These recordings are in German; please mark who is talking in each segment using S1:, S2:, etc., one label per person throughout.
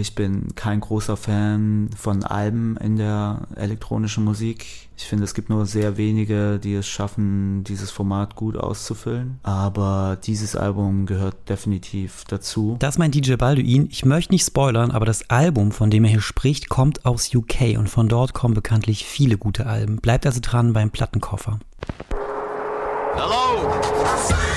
S1: Ich bin kein großer Fan von Alben in der elektronischen Musik. Ich finde, es gibt nur sehr wenige, die es schaffen, dieses Format gut auszufüllen. Aber dieses Album gehört definitiv dazu.
S2: Das ist mein DJ Balduin. Ich möchte nicht spoilern, aber das Album, von dem er hier spricht, kommt aus UK und von dort kommen bekanntlich viele gute Alben. Bleibt also dran beim Plattenkoffer. Hello!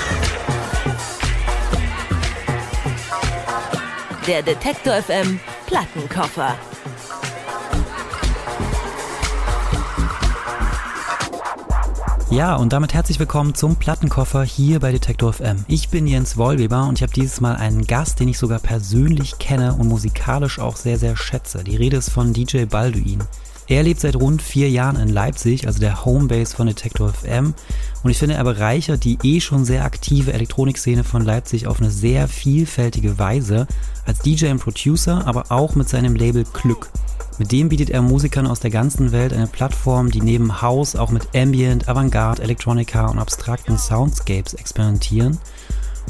S3: Der Detektor FM Plattenkoffer.
S2: Ja, und damit herzlich willkommen zum Plattenkoffer hier bei Detektor FM. Ich bin Jens Wollweber und ich habe dieses Mal einen Gast, den ich sogar persönlich kenne und musikalisch auch sehr, sehr schätze. Die Rede ist von DJ Balduin. Er lebt seit rund vier Jahren in Leipzig, also der Homebase von Detector FM. Und ich finde, er bereichert die eh schon sehr aktive Elektronikszene von Leipzig auf eine sehr vielfältige Weise. Als DJ und Producer, aber auch mit seinem Label Glück. Mit dem bietet er Musikern aus der ganzen Welt eine Plattform, die neben House auch mit Ambient, Avantgarde, Electronica und abstrakten Soundscapes experimentieren.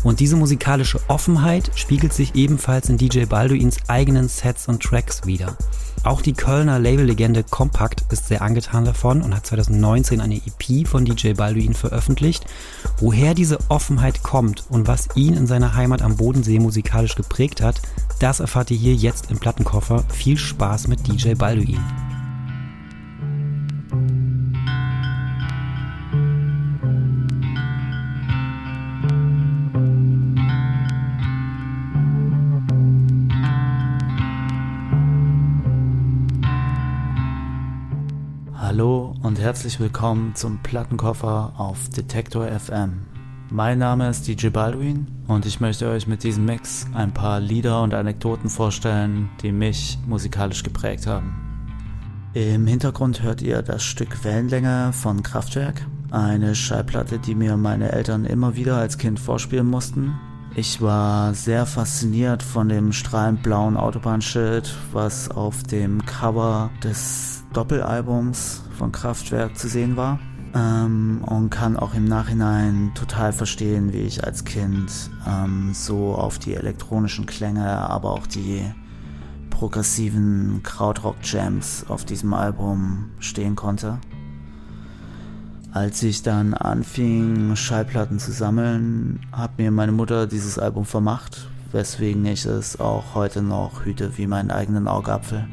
S2: Und diese musikalische Offenheit spiegelt sich ebenfalls in DJ Balduins eigenen Sets und Tracks wieder. Auch die Kölner Labellegende Compact ist sehr angetan davon und hat 2019 eine EP von DJ Balduin veröffentlicht. Woher diese Offenheit kommt und was ihn in seiner Heimat am Bodensee musikalisch geprägt hat, das erfahrt ihr hier jetzt im Plattenkoffer. Viel Spaß mit DJ Balduin.
S1: Hallo und herzlich willkommen zum Plattenkoffer auf Detektor FM. Mein Name ist DJ Baldwin und ich möchte euch mit diesem Mix ein paar Lieder und Anekdoten vorstellen, die mich musikalisch geprägt haben. Im Hintergrund hört ihr das Stück Wellenlänge von Kraftwerk, eine Schallplatte, die mir meine Eltern immer wieder als Kind vorspielen mussten. Ich war sehr fasziniert von dem strahlend blauen Autobahnschild, was auf dem Cover des Doppelalbums von Kraftwerk zu sehen war. Ähm, und kann auch im Nachhinein total verstehen, wie ich als Kind ähm, so auf die elektronischen Klänge, aber auch die progressiven Krautrock-Jams auf diesem Album stehen konnte. Als ich dann anfing, Schallplatten zu sammeln, hat mir meine Mutter dieses Album vermacht, weswegen ich es auch heute noch hüte wie meinen eigenen Augapfel.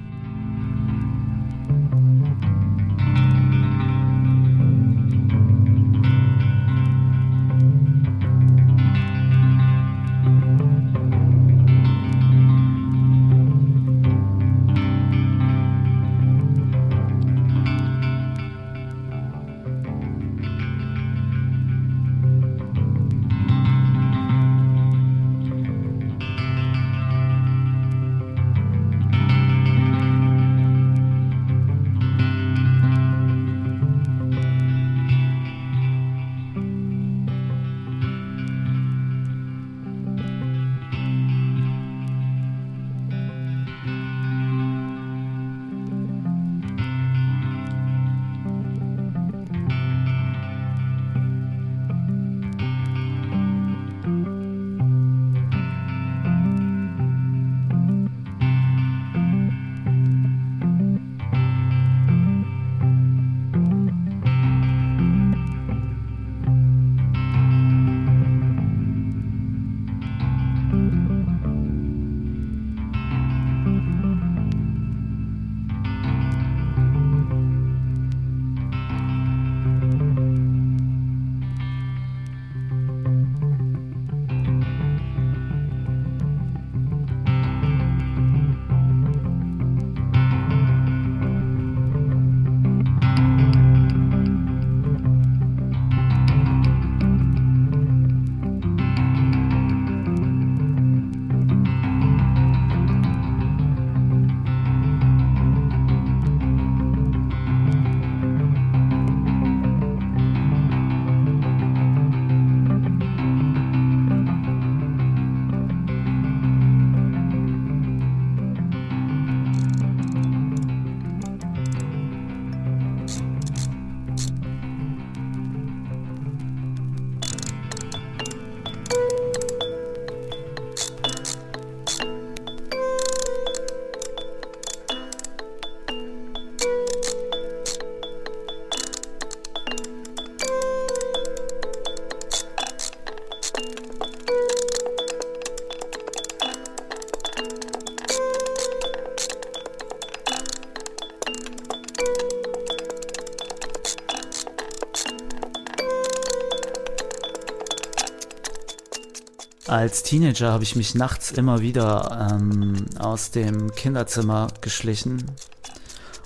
S1: Als Teenager habe ich mich nachts immer wieder ähm, aus dem Kinderzimmer geschlichen,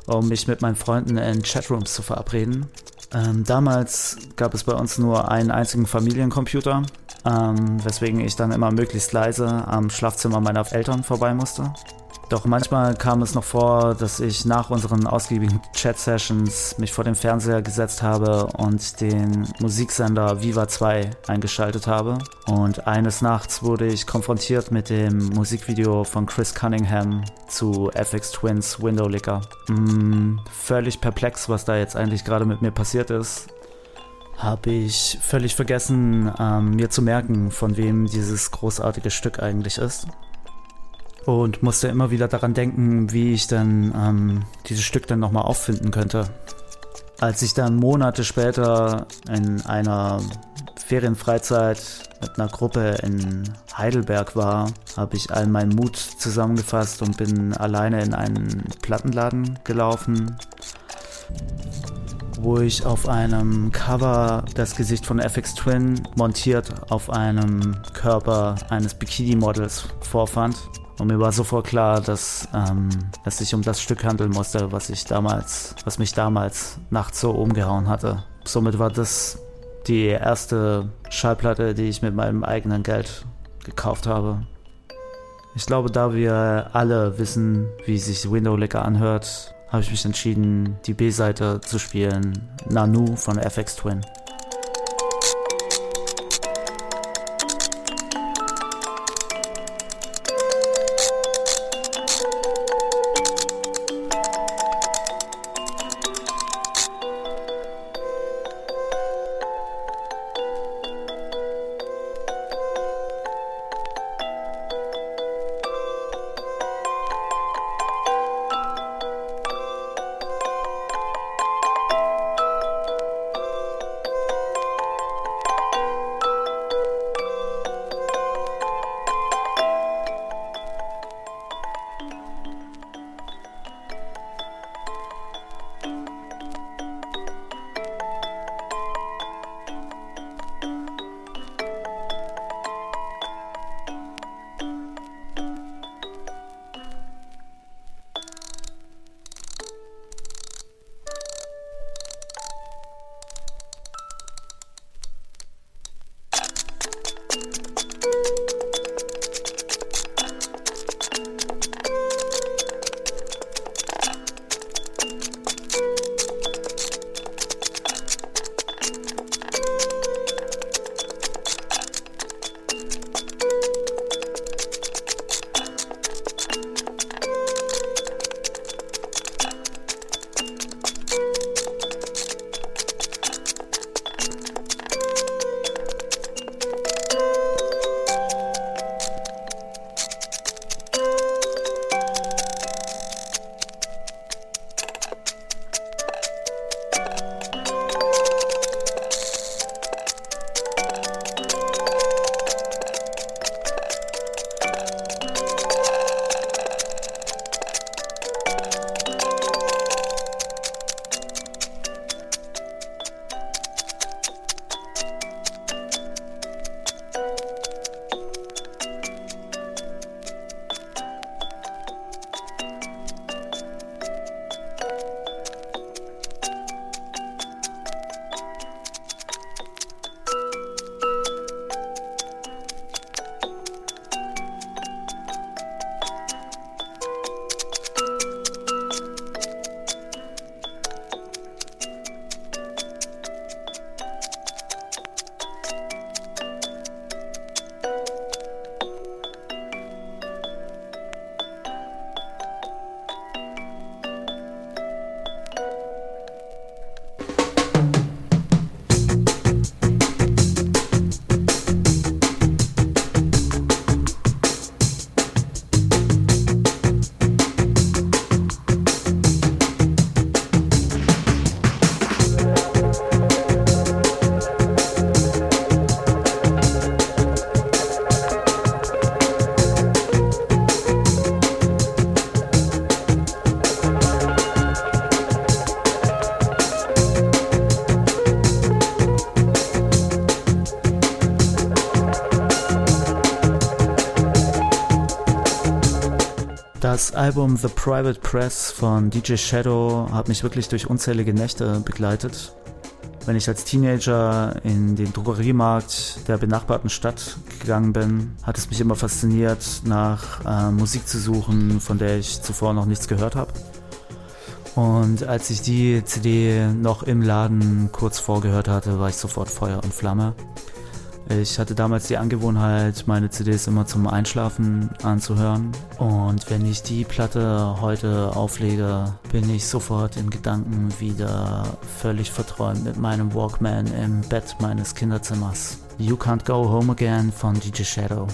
S1: um mich mit meinen Freunden in Chatrooms zu verabreden. Ähm, damals gab es bei uns nur einen einzigen Familiencomputer, ähm, weswegen ich dann immer möglichst leise am Schlafzimmer meiner Eltern vorbei musste. Doch manchmal kam es noch vor, dass ich nach unseren ausgiebigen Chat-Sessions mich vor den Fernseher gesetzt habe und den Musiksender Viva 2 eingeschaltet habe. Und eines Nachts wurde ich konfrontiert mit dem Musikvideo von Chris Cunningham zu FX Twins Window Licker. Mm, völlig perplex, was da jetzt eigentlich gerade mit mir passiert ist habe ich völlig vergessen, ähm, mir zu merken, von wem dieses großartige Stück eigentlich ist und musste immer wieder daran denken, wie ich dann ähm, dieses Stück dann nochmal auffinden könnte. Als ich dann Monate später in einer Ferienfreizeit mit einer Gruppe in Heidelberg war, habe ich all meinen Mut zusammengefasst und bin alleine in einen Plattenladen gelaufen, wo ich auf einem Cover das Gesicht von FX Twin montiert auf einem Körper eines Bikini-Models vorfand. Und mir war sofort klar, dass ähm, es sich um das Stück handeln musste, was ich damals, was mich damals nachts so umgehauen hatte. Somit war das die erste Schallplatte, die ich mit meinem eigenen Geld gekauft habe. Ich glaube, da wir alle wissen, wie sich Window Licker anhört, habe ich mich entschieden, die B-Seite zu spielen, Nanu von FX Twin. Album The Private Press von DJ Shadow hat mich wirklich durch unzählige Nächte begleitet. Wenn ich als Teenager in den Drogeriemarkt der benachbarten Stadt gegangen bin, hat es mich immer fasziniert, nach äh, Musik zu suchen, von der ich zuvor noch nichts gehört habe. Und als ich die CD noch im Laden kurz vorgehört hatte, war ich sofort Feuer und Flamme. Ich hatte damals die Angewohnheit, meine CDs immer zum Einschlafen anzuhören. Und wenn ich die Platte heute auflege, bin ich sofort in Gedanken wieder völlig verträumt mit meinem Walkman im Bett meines Kinderzimmers. You Can't Go Home Again von DJ Shadow.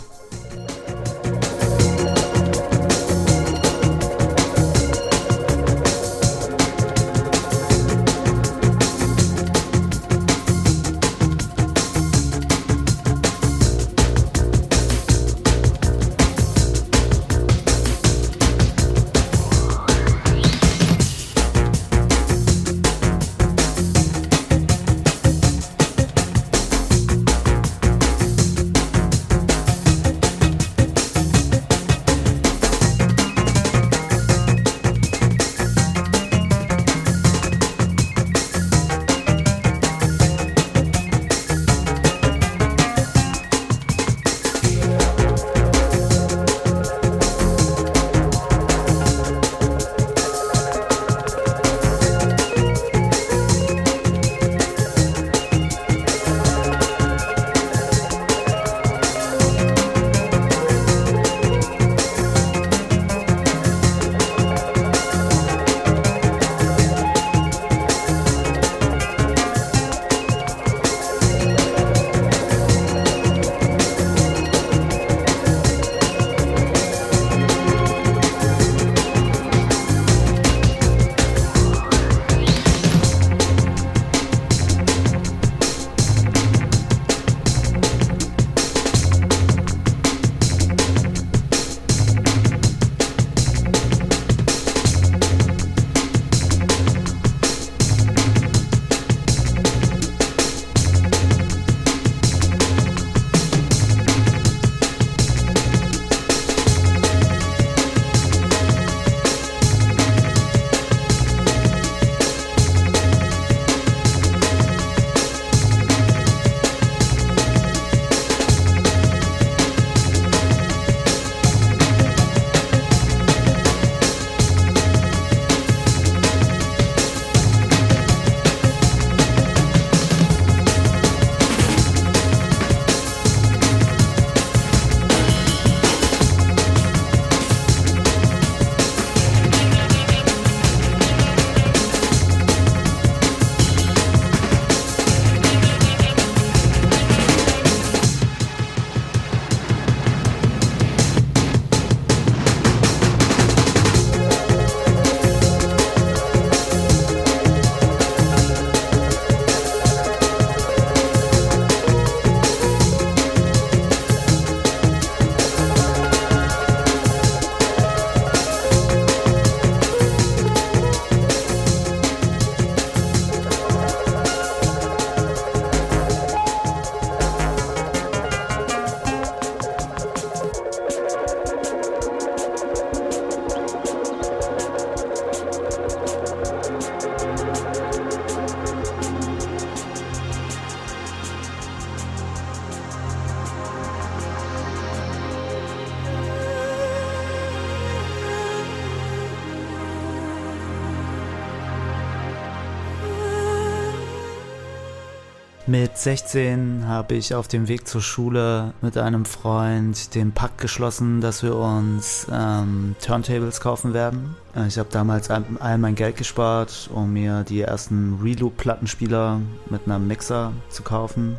S1: 16 habe ich auf dem Weg zur Schule mit einem Freund den Pakt geschlossen, dass wir uns ähm, Turntables kaufen werden. Äh, ich habe damals all, all mein Geld gespart, um mir die ersten Reloop-Plattenspieler mit einem Mixer zu kaufen.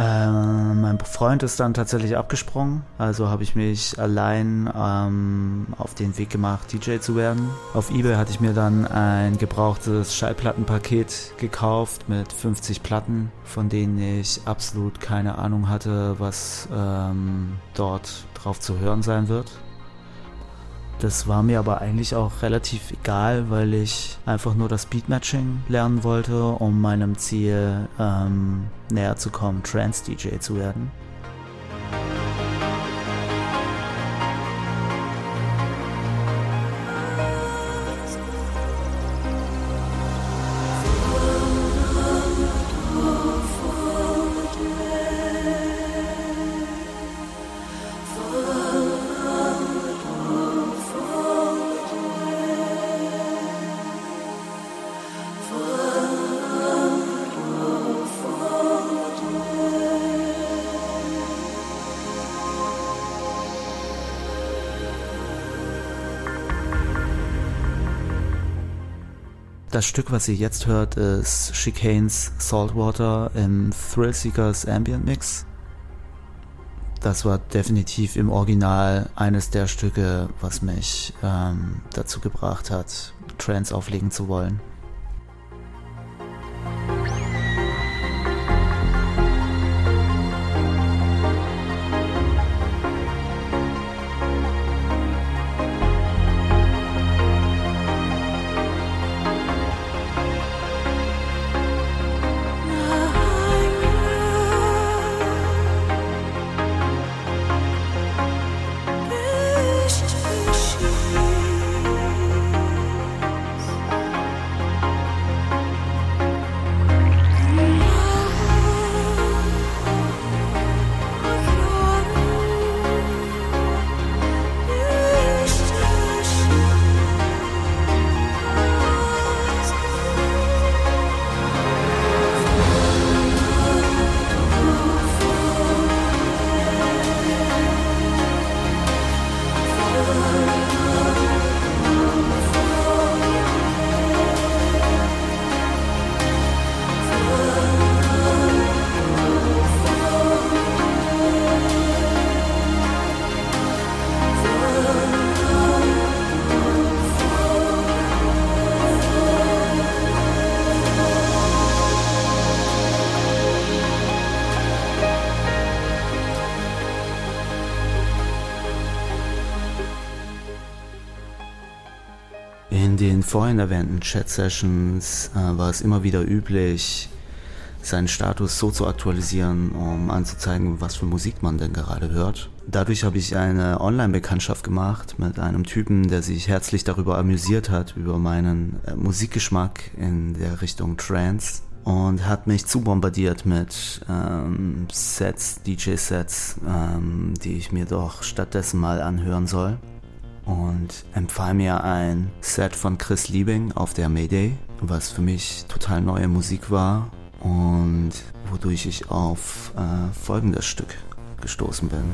S1: Äh, mein Freund ist dann tatsächlich abgesprungen, also habe ich mich allein ähm, auf den Weg gemacht, DJ zu werden. Auf eBay hatte ich mir dann ein gebrauchtes Schallplattenpaket gekauft mit 50 Platten, von denen ich absolut keine Ahnung hatte, was ähm, dort drauf zu hören sein wird. Das war mir aber eigentlich auch relativ egal, weil ich einfach nur das Beatmatching lernen wollte, um meinem Ziel ähm, näher zu kommen, Trance-DJ zu werden. Das Stück, was ihr jetzt hört, ist Chicanes Saltwater im Thrillseekers Ambient Mix. Das war definitiv im Original eines der Stücke, was mich ähm, dazu gebracht hat, Trance auflegen zu wollen. Erwähnten Chat-Sessions äh, war es immer wieder üblich, seinen Status so zu aktualisieren, um anzuzeigen, was für Musik man denn gerade hört. Dadurch habe ich eine Online-Bekanntschaft gemacht mit einem Typen, der sich herzlich darüber amüsiert hat, über meinen äh, Musikgeschmack in der Richtung Trance und hat mich zu bombardiert mit ähm, Sets, DJ-Sets, ähm, die ich mir doch stattdessen mal anhören soll und empfahl mir ein Set von Chris Liebing auf der Mayday, was für mich total neue Musik war und wodurch ich auf äh, folgendes Stück gestoßen bin.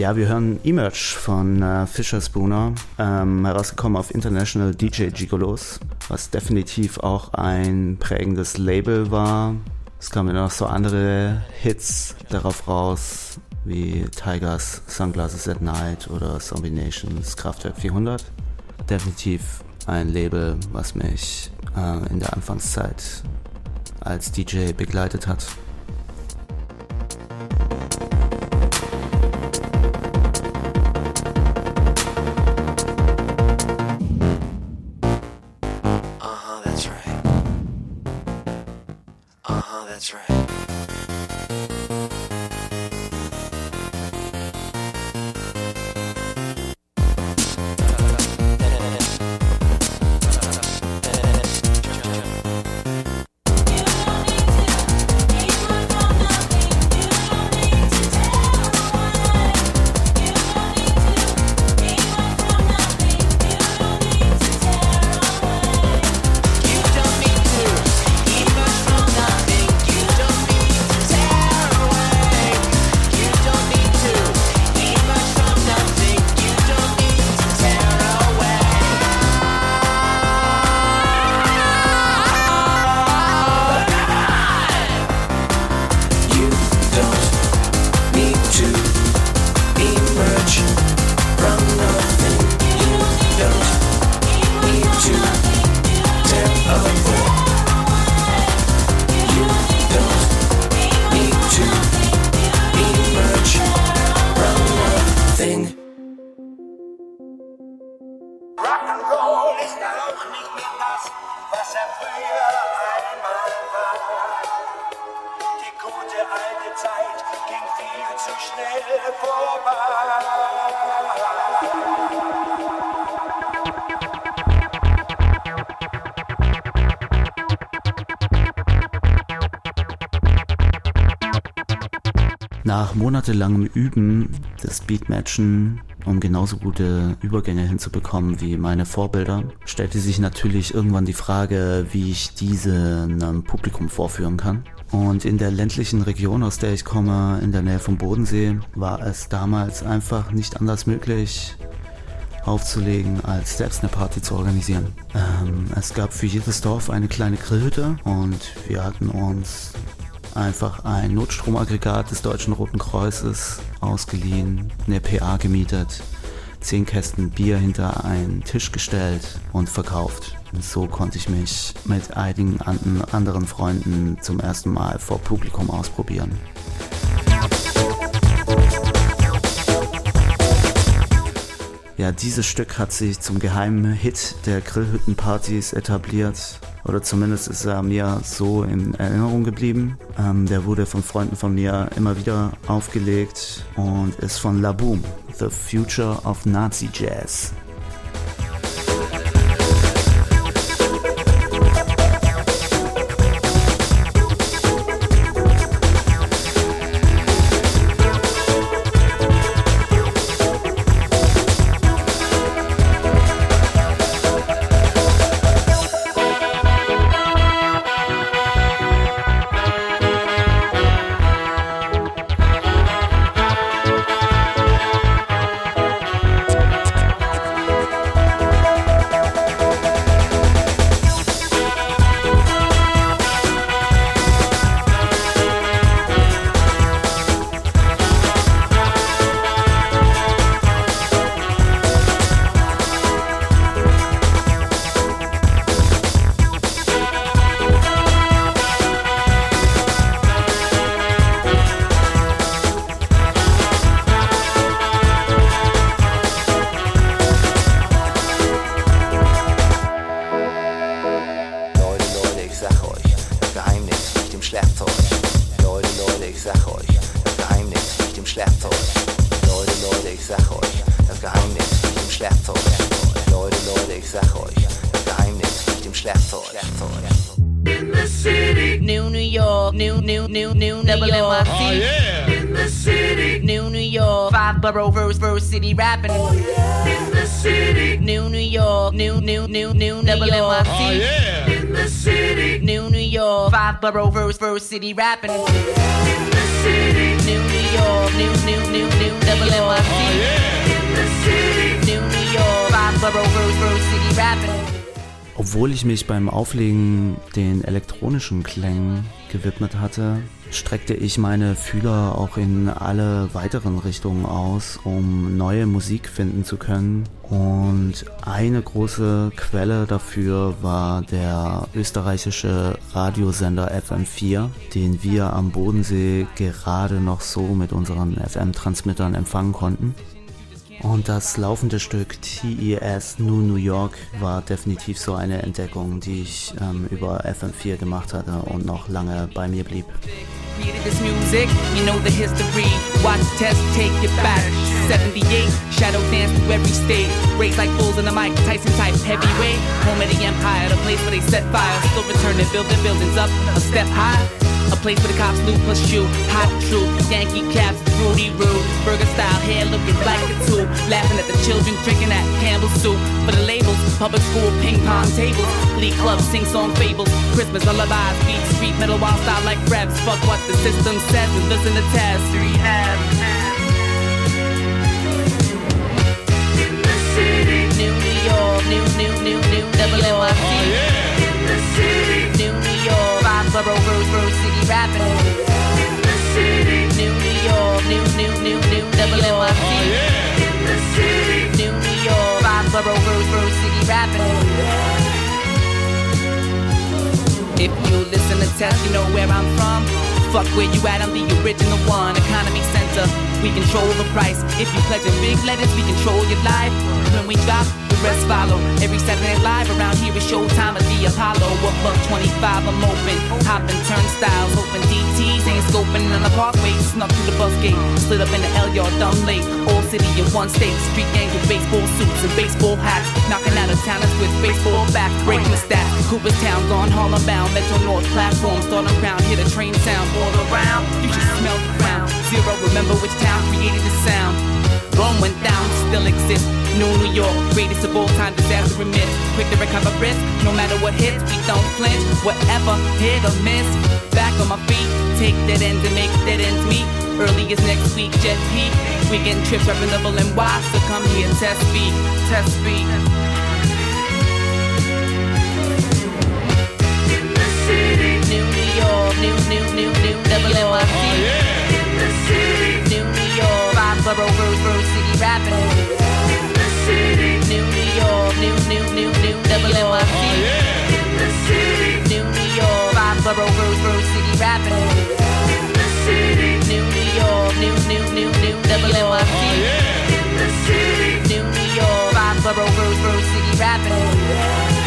S1: Ja, wir hören Emerge von äh, Fisher Spooner, ähm, herausgekommen auf International DJ Gigolos, was definitiv auch ein prägendes Label war. Es kamen noch so andere Hits darauf raus, wie Tigers Sunglasses at Night oder Zombie Nations Kraftwerk 400. Definitiv ein Label, was mich äh, in der Anfangszeit als DJ begleitet hat. Monatelangem Üben des Beatmatchen, um genauso gute Übergänge hinzubekommen wie meine Vorbilder, stellte sich natürlich irgendwann die Frage, wie ich diese einem Publikum vorführen kann. Und in der ländlichen Region, aus der ich komme, in der Nähe vom Bodensee, war es damals einfach nicht anders möglich, aufzulegen, als selbst eine Party zu organisieren. Ähm, es gab für jedes Dorf eine kleine Grillhütte und wir hatten uns einfach ein Notstromaggregat des Deutschen Roten Kreuzes ausgeliehen, eine PA gemietet, zehn Kästen Bier hinter einen Tisch gestellt und verkauft. Und so konnte ich mich mit einigen anderen Freunden zum ersten Mal vor Publikum ausprobieren. Ja, dieses Stück hat sich zum geheimen Hit der Grillhüttenpartys etabliert oder zumindest ist er mir so in Erinnerung geblieben. Ähm, der wurde von Freunden von mir immer wieder aufgelegt und ist von La Boom, The Future of Nazi Jazz.
S4: Oh, yeah. In the city. New New York. Five borough verse verse city rapping. In the city. New New York. New New New New Double NYC. Oh, yeah. In the city. New New York. Five borough verse verse city rapping.
S1: Obwohl ich mich beim Auflegen den elektronischen Klängen gewidmet hatte, streckte ich meine Fühler auch in alle weiteren Richtungen aus, um neue Musik finden zu können. Und eine große Quelle dafür war der österreichische Radiosender FM4, den wir am Bodensee gerade noch so mit unseren FM-Transmittern empfangen konnten. Und das laufende Stück TES New New York war definitiv so eine Entdeckung, die ich ähm, über FM4 gemacht hatte und noch lange bei mir blieb.
S4: A place where the cops knew plus you. Hot truth, Yankee caps, fruity Rude. Burger style hair looking like a tube. Laughing at the children drinking at Campbell's soup. For the labels, public school ping pong tables. Lee club sing song fables. Christmas lullabies, beat street metal wild style like raps. Fuck what the system says and listen to tests. Three In the city, New York, new, new, new, new, double Oh, yeah borough, verse, verse, city rapping. In the city. New New York, new, new, new, new, double NYC. Oh, yeah. In the city. New York, five borough, verse, verse, city rapping. Oh, if you listen to test, you know where I'm from. Fuck where you at, I'm the original one. Economy center, we control the price. If you pledge in big letters, we control your life. When we drop, the rest follow. Every Saturday Night Live around here is showtime at the Apollo. Buck 25, I'm open. Hopping turnstiles, open DTs, ain't scoping on the parkway. Snuck through the bus gate, slid up in the L yard, dumb late. Old city in one state, street gangs with baseball suits and baseball hats. Knocking out of towners with baseball bats, breaking the stats. Cooperstown, gone Harlem bound. Metro North platform, starting ground, hear the train sound all around. You should smell the ground. Zero, remember which town created the sound. Rome went down, still exists. New New York, greatest of all time, disaster and myth. Quick to recover risk, no matter what hits, we don't flinch. Whatever, hit or miss. Back on my feet, take that end to make that ends meet. Early as next week, jet peak. Weekend trips, rapping double and Y, so come here, test speed, test speed. New New York, new, new, new, new, double NYC. In the city. New New York, five borough, City rapping. In the city. New New York, new, new, new, new, double NYC. Oh, In the city. New New York, five borough, City rapping. In the city. New New York, new, new, new, new, double NYC. Oh, In the city. New New York, five borough, City rapping. In
S1: oh,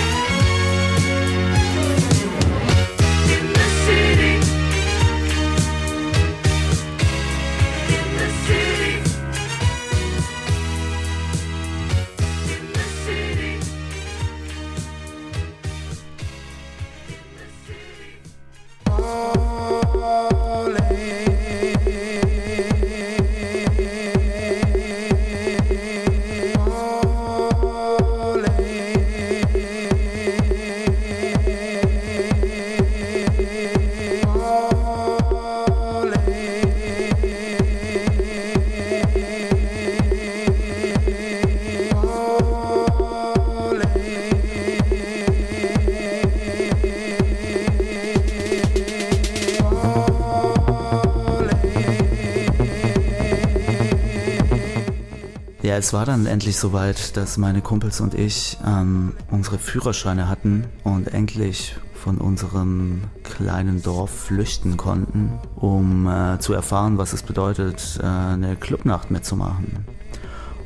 S1: es war dann endlich soweit, dass meine Kumpels und ich ähm, unsere Führerscheine hatten und endlich von unserem kleinen Dorf flüchten konnten, um äh, zu erfahren, was es bedeutet, äh, eine Clubnacht mitzumachen.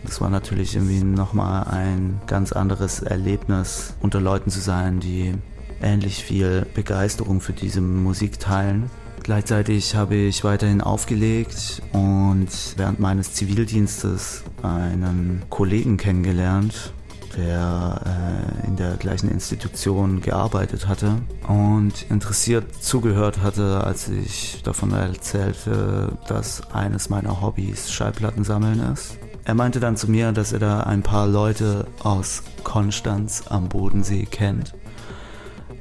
S1: Das war natürlich irgendwie nochmal ein ganz anderes Erlebnis, unter Leuten zu sein, die ähnlich viel Begeisterung für diese Musik teilen. Gleichzeitig habe ich weiterhin aufgelegt und während meines Zivildienstes einen Kollegen kennengelernt, der äh, in der gleichen Institution gearbeitet hatte und interessiert zugehört hatte, als ich davon erzählte, dass eines meiner Hobbys Schallplatten sammeln ist. Er meinte dann zu mir, dass er da ein paar Leute aus Konstanz am Bodensee kennt,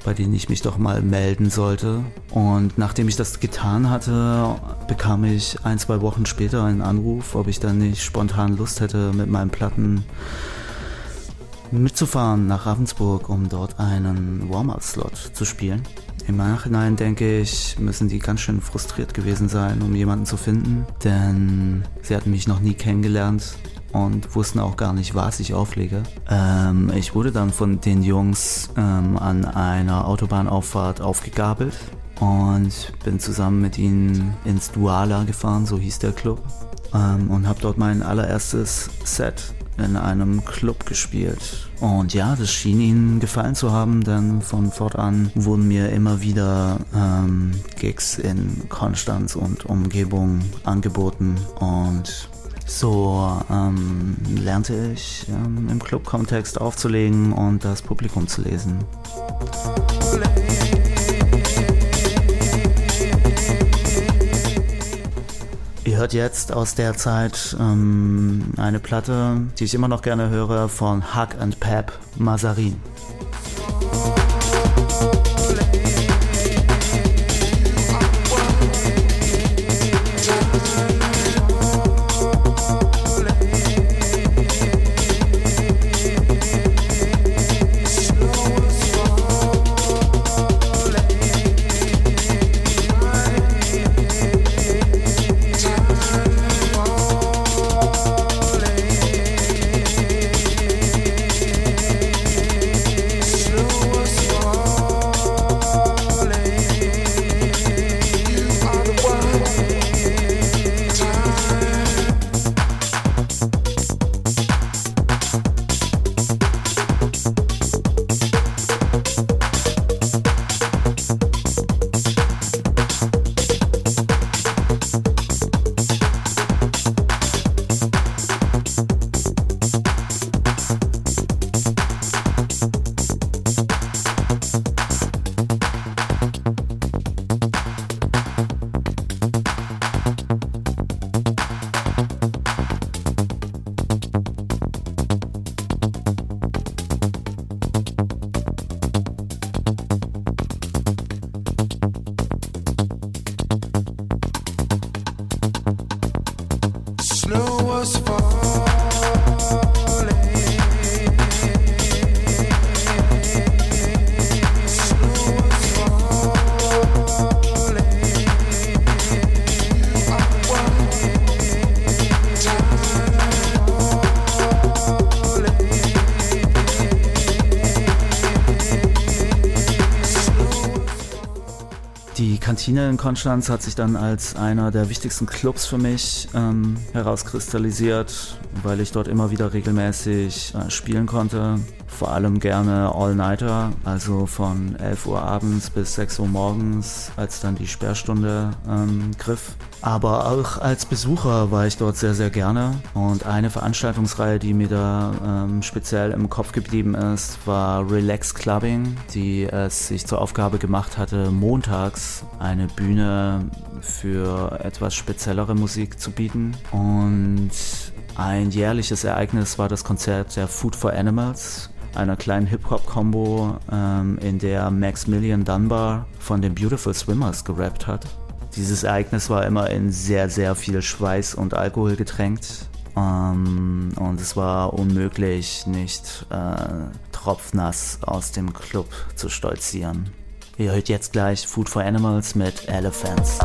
S1: bei denen ich mich doch mal melden sollte. Und nachdem ich das getan hatte, bekam ich ein, zwei Wochen später einen Anruf, ob ich dann nicht spontan Lust hätte, mit meinen Platten mitzufahren nach Ravensburg, um dort einen Warm-Up-Slot zu spielen. Im Nachhinein denke ich, müssen die ganz schön frustriert gewesen sein, um jemanden zu finden, denn sie hatten mich noch nie kennengelernt und wussten auch gar nicht, was ich auflege. Ähm, ich wurde dann von den Jungs ähm, an einer Autobahnauffahrt aufgegabelt und bin zusammen mit ihnen ins Duala gefahren, so hieß der Club, ähm, und habe dort mein allererstes Set in einem Club gespielt. Und ja, das schien ihnen gefallen zu haben, denn von fortan wurden mir immer wieder ähm, Gigs in Konstanz und Umgebung angeboten und so ähm, lernte ich ähm, im Club-Kontext aufzulegen und das Publikum zu lesen. Ihr hört jetzt aus der Zeit ähm, eine Platte, die ich immer noch gerne höre, von Hug and Pep Mazarin. In Konstanz hat sich dann als einer der wichtigsten Clubs für mich ähm, herauskristallisiert, weil ich dort immer wieder regelmäßig äh, spielen konnte. Vor allem gerne All-Nighter, also von 11 Uhr abends bis 6 Uhr morgens, als dann die Sperrstunde ähm, griff. Aber auch als Besucher war ich dort sehr, sehr gerne. Und eine Veranstaltungsreihe, die mir da ähm, speziell im Kopf geblieben ist, war Relax Clubbing, die es sich zur Aufgabe gemacht hatte, montags eine Bühne für etwas speziellere Musik zu bieten. Und ein jährliches Ereignis war das Konzert der Food for Animals, einer kleinen Hip-Hop-Kombo, ähm, in der Maximilian Dunbar von den Beautiful Swimmers gerappt hat. Dieses Ereignis war immer in sehr, sehr viel Schweiß und Alkohol getränkt. Ähm, und es war unmöglich, nicht äh, tropfnass aus dem Club zu stolzieren. Ihr hört jetzt gleich Food for Animals mit Elephants.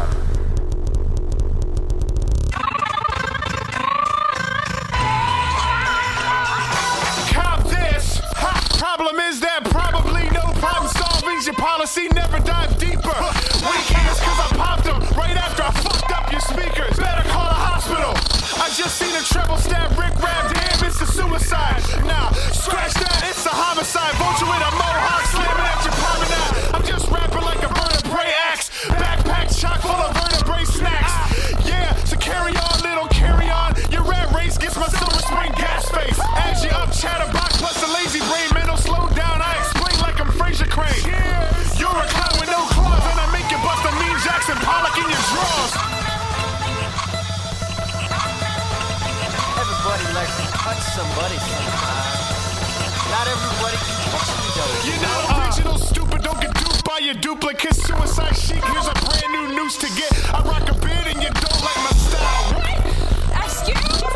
S5: Policy never dive deeper. Weak hands cause I popped them right after I fucked up your speakers. Better call a hospital. I just seen a treble stab Rick Rap. Damn, it's a suicide. Nah, scratch that, it's a homicide. Vulture with a mohawk slamming at your promenade. I'm just rapping like a vertebrae axe. Backpack chock full of vertebrae snacks. Yeah, so carry on, little carry on. Your rat race gets my silver spring gas face. As you up, chatterbox plus a lazy brain. Mental slow down, I explain like I'm Fraser Crane. You're a clown with no claws, and I make you bust a mean Jackson Pollock in your drawers.
S6: Everybody likes to touch somebody sometime. Not everybody can touch me though.
S5: You're not original, stupid. Don't get duped by your duplicate. Suicide chic. Here's a brand new noose to get. I rock a beard and you don't like my style.
S7: Excuse me?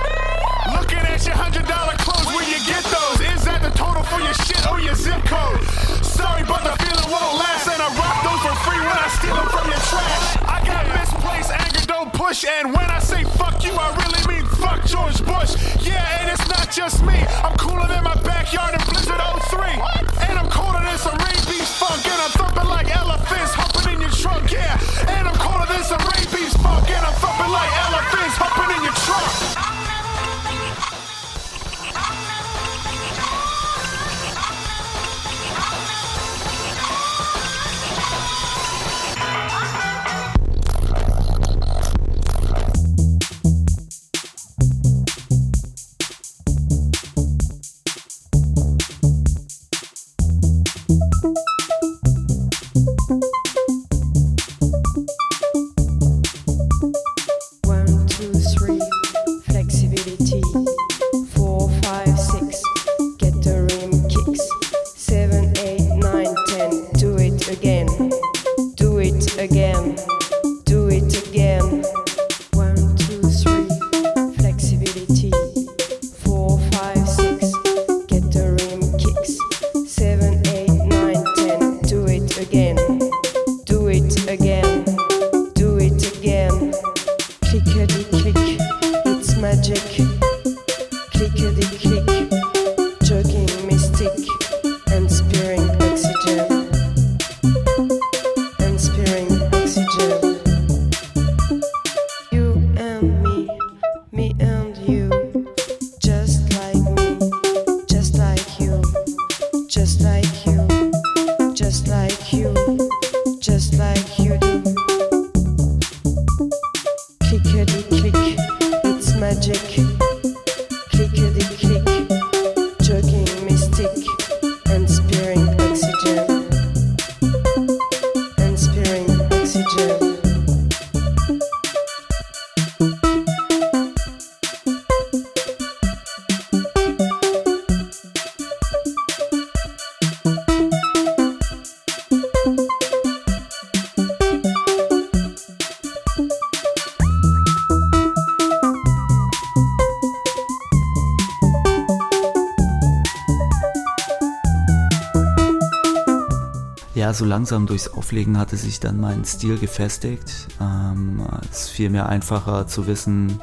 S5: Looking at your hundred dollar clothes, where you get those? Is that the total for your shit or your zip code? Sorry, but the feeling won't last, and I rock those for free when I steal them from your trash. I got misplaced anger, don't push, and when I say fuck you, I really mean fuck George Bush. Yeah, and it's not just me. I'm cooler than my backyard in
S1: so langsam durchs Auflegen hatte sich dann mein Stil gefestigt. Ähm, es fiel mir einfacher zu wissen,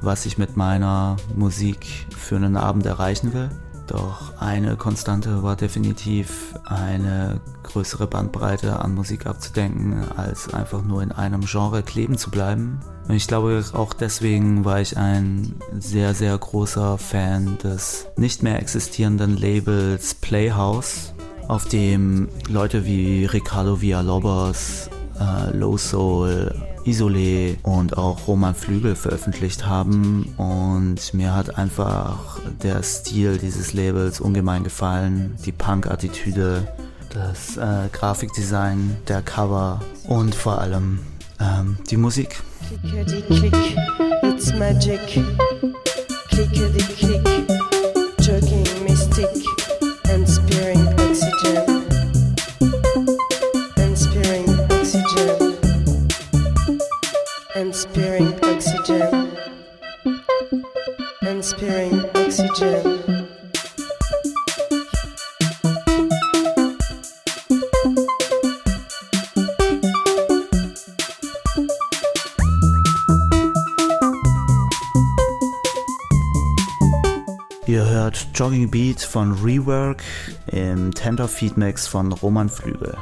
S1: was ich mit meiner Musik für einen Abend erreichen will. Doch eine Konstante war definitiv eine größere Bandbreite an Musik abzudenken, als einfach nur in einem Genre kleben zu bleiben. Und ich glaube, auch deswegen war ich ein sehr, sehr großer Fan des nicht mehr existierenden Labels Playhouse, auf dem Leute wie Ricardo Villalobos, äh, Low Soul, Isolé und auch Roman Flügel veröffentlicht haben und mir hat einfach der Stil dieses Labels ungemein gefallen, die Punk-Attitüde, das äh, Grafikdesign, der Cover und vor allem ähm, die Musik.
S8: Clickety click, it's magic. Clickety click, And spearing oxygen.
S1: Ihr hört Jogging Beat von Rework im Tender Feedmix von Roman Flügel.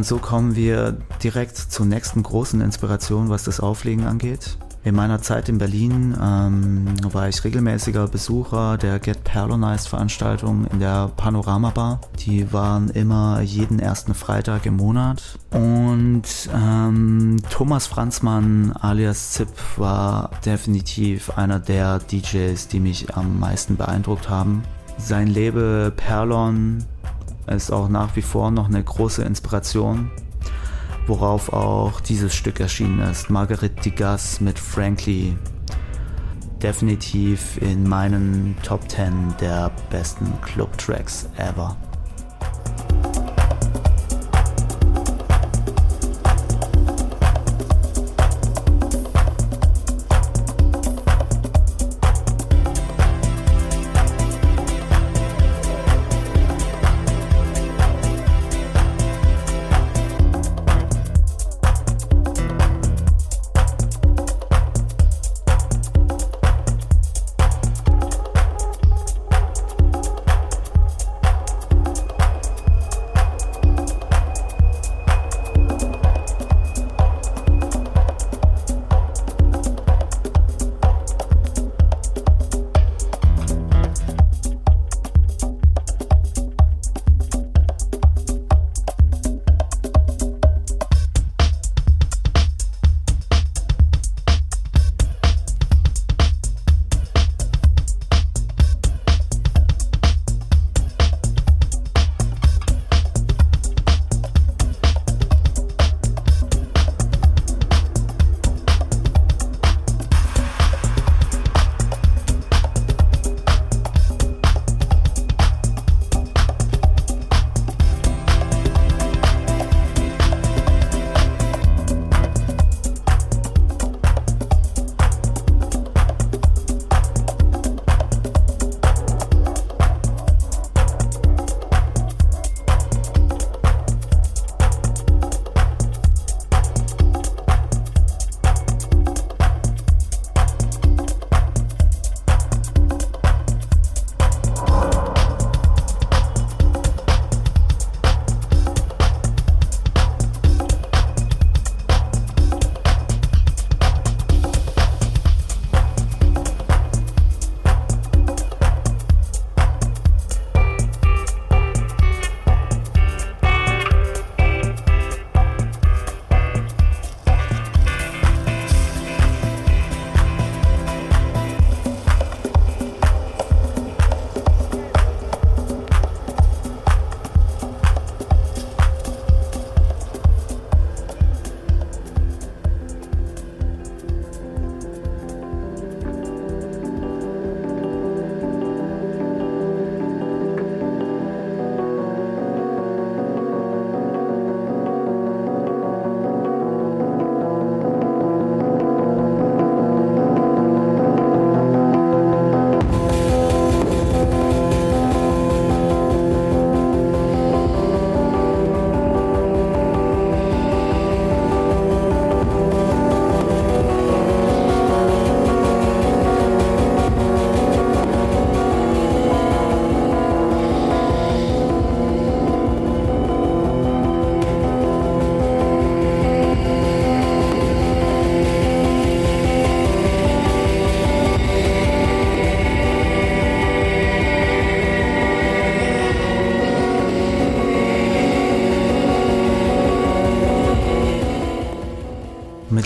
S1: Und so kommen wir direkt zur nächsten großen Inspiration, was das Auflegen angeht. In meiner Zeit in Berlin ähm, war ich regelmäßiger Besucher der Get Perlonized Veranstaltung in der Panorama Bar. Die waren immer jeden ersten Freitag im Monat. Und ähm, Thomas Franzmann alias Zip war definitiv einer der DJs, die mich am meisten beeindruckt haben. Sein Label Perlon ist auch nach wie vor noch eine große Inspiration, worauf auch dieses Stück erschienen ist. Marguerite Digas mit Frankly. Definitiv in meinen Top 10 der besten Club-Tracks ever.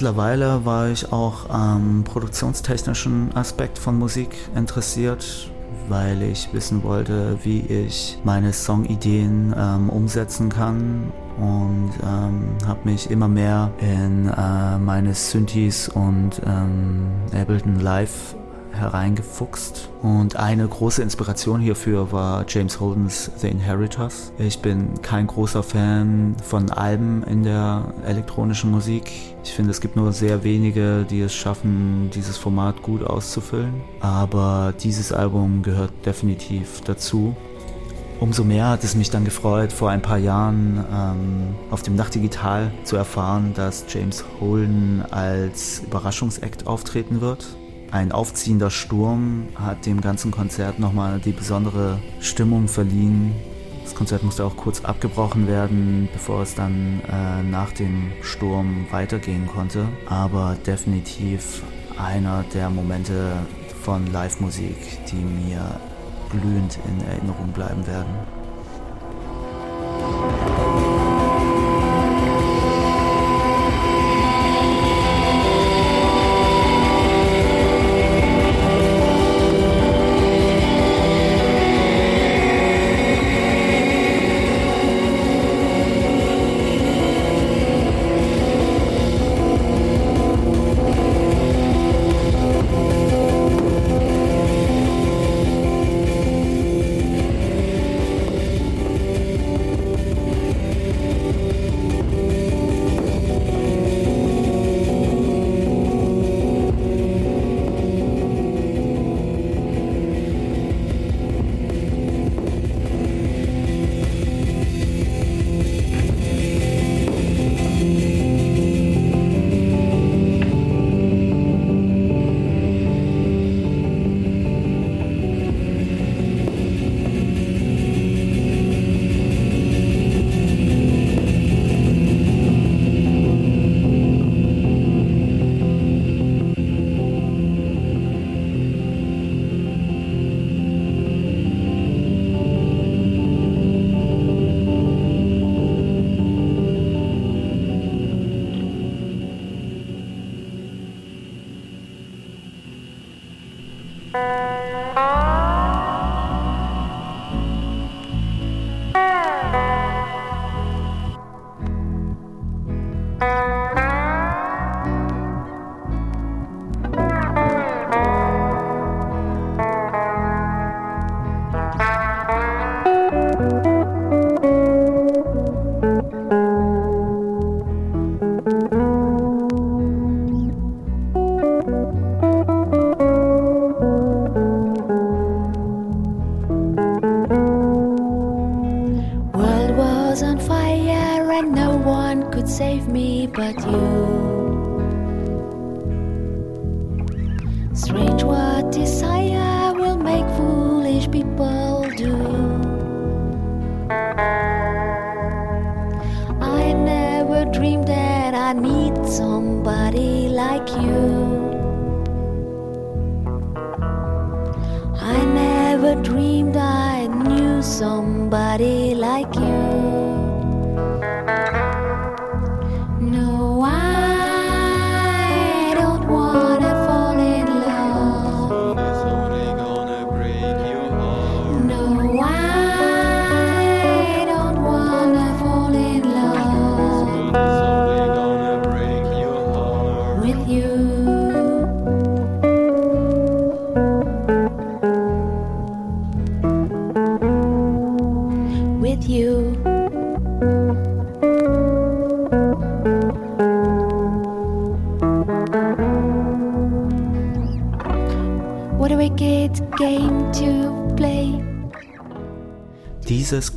S1: Mittlerweile war ich auch am produktionstechnischen Aspekt von Musik interessiert, weil ich wissen wollte, wie ich meine Songideen ähm, umsetzen kann und ähm, habe mich immer mehr in äh, meine Synthes und ähm, Ableton Live hereingefuchst. Und eine große Inspiration hierfür war James Holdens The Inheritors. Ich bin kein großer Fan von Alben in der elektronischen Musik. Ich finde, es gibt nur sehr wenige, die es schaffen, dieses Format gut auszufüllen. Aber dieses Album gehört definitiv dazu. Umso mehr hat es mich dann gefreut, vor ein paar Jahren ähm, auf dem Nacht Digital zu erfahren, dass James Holden als Überraschungsakt auftreten wird. Ein aufziehender Sturm hat dem ganzen Konzert nochmal die besondere Stimmung verliehen. Das Konzert musste auch kurz abgebrochen werden, bevor es dann äh, nach dem Sturm weitergehen konnte. Aber definitiv einer der Momente von Live-Musik, die mir glühend in Erinnerung bleiben werden.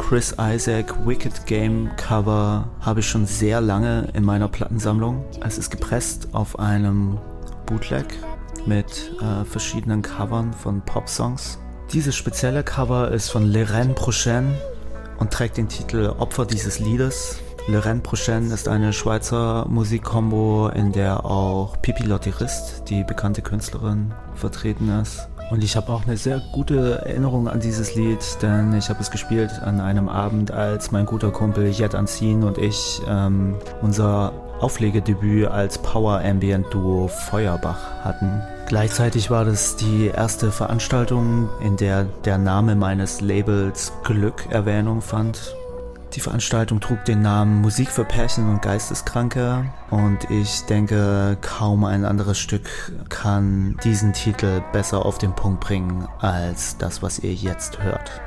S1: Chris Isaac Wicked Game Cover habe ich schon sehr lange in meiner Plattensammlung. Es ist gepresst auf einem Bootleg mit äh, verschiedenen Covern von Pop-Songs. Dieses spezielle Cover ist von Leren Prochaine und trägt den Titel Opfer dieses Liedes. Leren Prochaine ist eine Schweizer Musikkombo, in der auch Pipi Lottirist, die bekannte Künstlerin, vertreten ist. Und ich habe auch eine sehr gute Erinnerung an dieses Lied, denn ich habe es gespielt an einem Abend, als mein guter Kumpel Jet Anzin und ich ähm, unser Auflegedebüt als Power Ambient Duo Feuerbach hatten. Gleichzeitig war das die erste Veranstaltung, in der der Name meines Labels Glück Erwähnung fand. Die Veranstaltung trug den Namen Musik für Pärchen und Geisteskranke und ich denke, kaum ein anderes Stück kann diesen Titel besser auf den Punkt bringen als das, was ihr jetzt hört.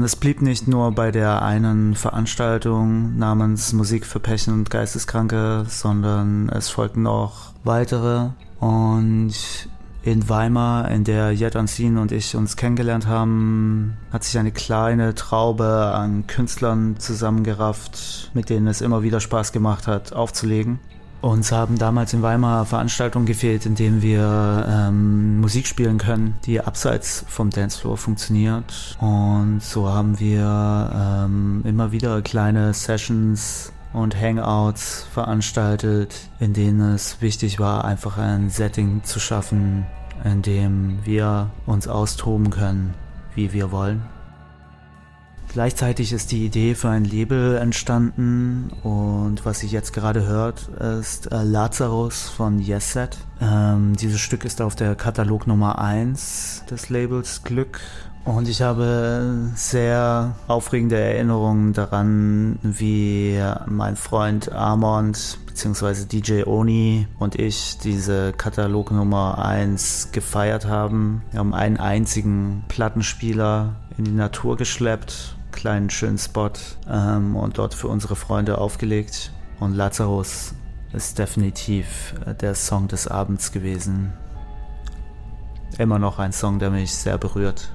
S1: Nun, es blieb nicht nur bei der einen Veranstaltung namens Musik für Pärchen und Geisteskranke, sondern es folgten auch weitere. Und in Weimar, in der Jet Anzin und ich uns kennengelernt haben, hat sich eine kleine Traube an Künstlern zusammengerafft, mit denen es immer wieder Spaß gemacht hat, aufzulegen. Uns haben damals in Weimar Veranstaltungen gefehlt, in denen wir ähm, Musik spielen können, die abseits vom Dancefloor funktioniert. Und so haben wir ähm, immer wieder kleine Sessions und Hangouts veranstaltet, in denen es wichtig war, einfach ein Setting zu schaffen, in dem wir uns austoben können, wie wir wollen. Gleichzeitig ist die Idee für ein Label entstanden und was sich jetzt gerade hört, ist äh, Lazarus von Yeset. Ähm, dieses Stück ist auf der Katalog Nummer 1 des Labels Glück und ich habe sehr aufregende Erinnerungen daran, wie mein Freund Armand bzw. DJ Oni und ich diese Katalog Nummer 1 gefeiert haben. Wir haben einen einzigen Plattenspieler in die Natur geschleppt, kleinen schönen Spot ähm, und dort für unsere Freunde aufgelegt. Und Lazarus ist definitiv äh, der Song des Abends gewesen. Immer noch ein Song, der mich sehr berührt.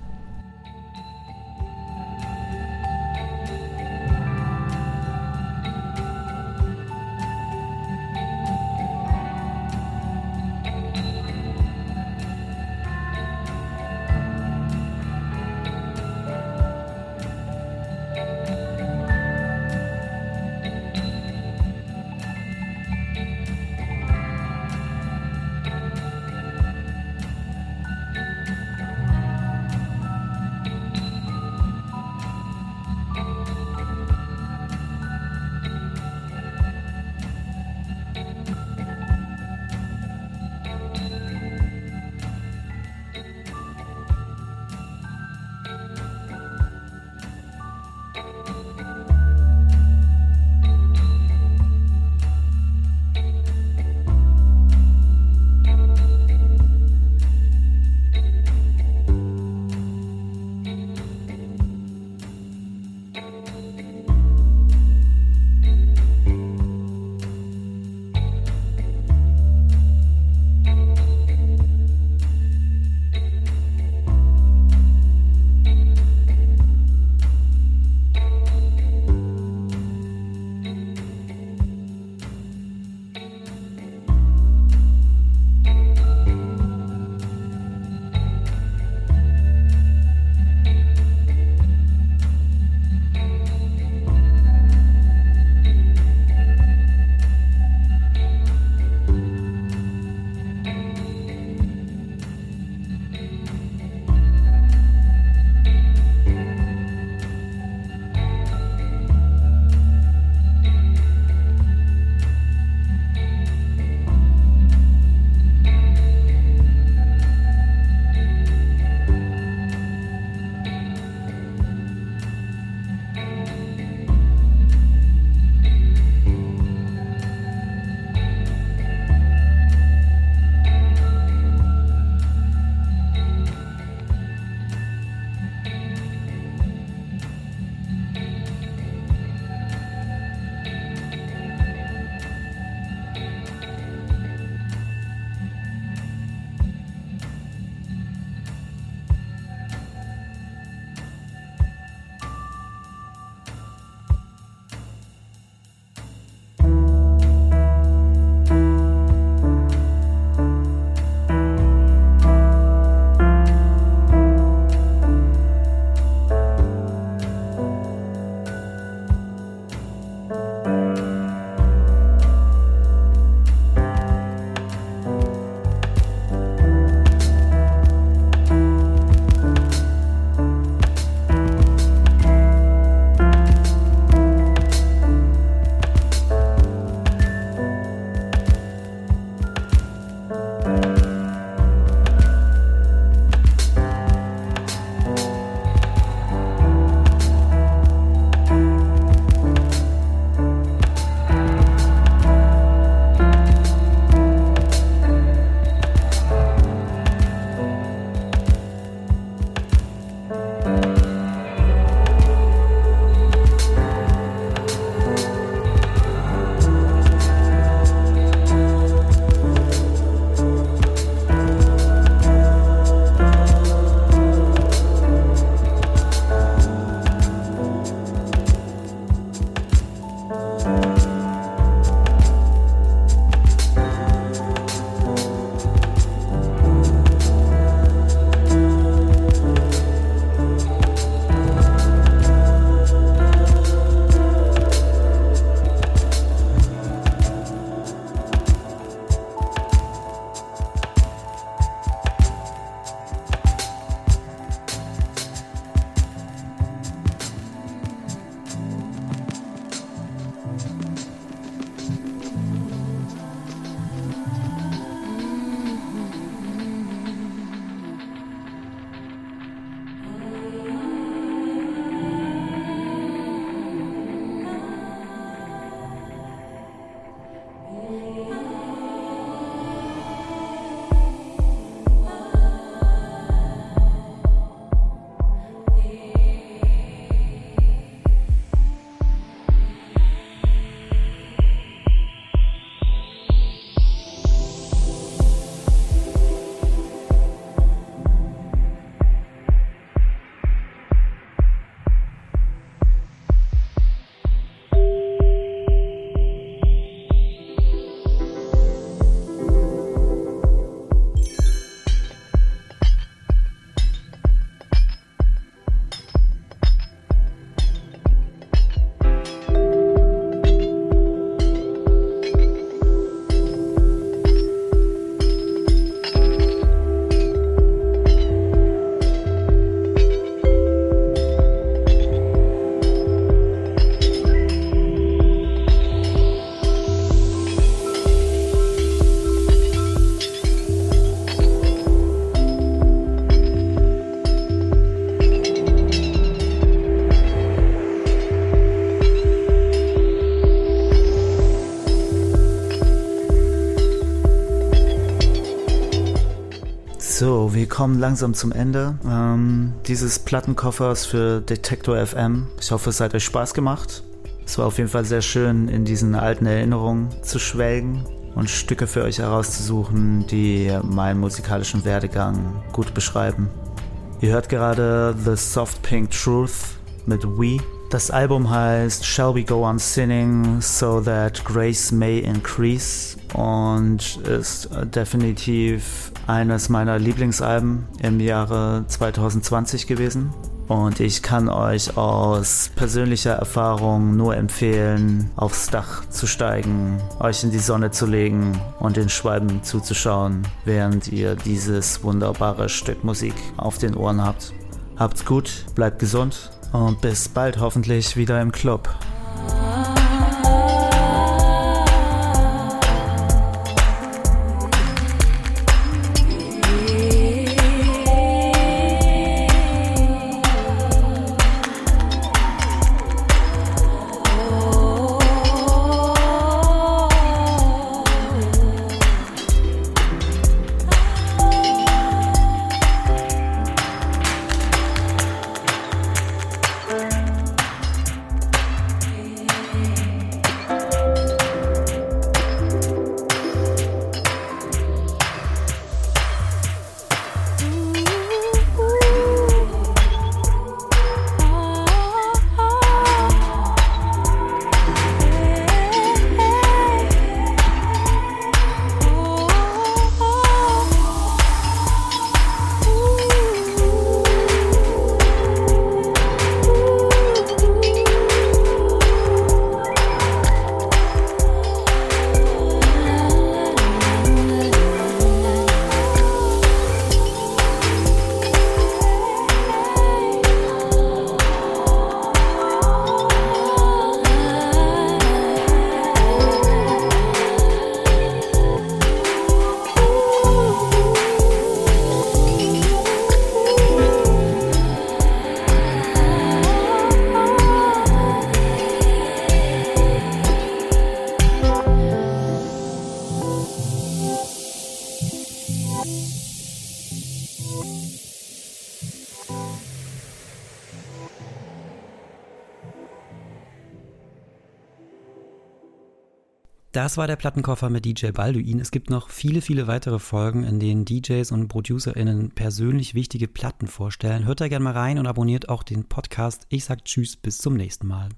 S1: Wir kommen langsam zum Ende ähm, dieses Plattenkoffers für Detektor FM. Ich hoffe, es hat euch Spaß gemacht. Es war auf jeden Fall sehr schön, in diesen alten Erinnerungen zu schwelgen und Stücke für euch herauszusuchen, die meinen musikalischen Werdegang gut beschreiben. Ihr hört gerade The Soft Pink Truth mit We. Das Album heißt Shall We Go On Sinning So That Grace May Increase und ist definitiv eines meiner Lieblingsalben im Jahre 2020 gewesen. Und ich kann euch aus persönlicher Erfahrung nur empfehlen, aufs Dach zu steigen, euch in die Sonne zu legen und den Schwalben zuzuschauen, während ihr dieses wunderbare Stück Musik auf den Ohren habt. Habt's gut, bleibt gesund und bis bald hoffentlich wieder im Club.
S2: Das war der Plattenkoffer mit DJ Balduin. Es gibt noch viele, viele weitere Folgen, in denen DJs und ProducerInnen persönlich wichtige Platten vorstellen. Hört da gerne mal rein und abonniert auch den Podcast. Ich sag Tschüss, bis zum nächsten Mal.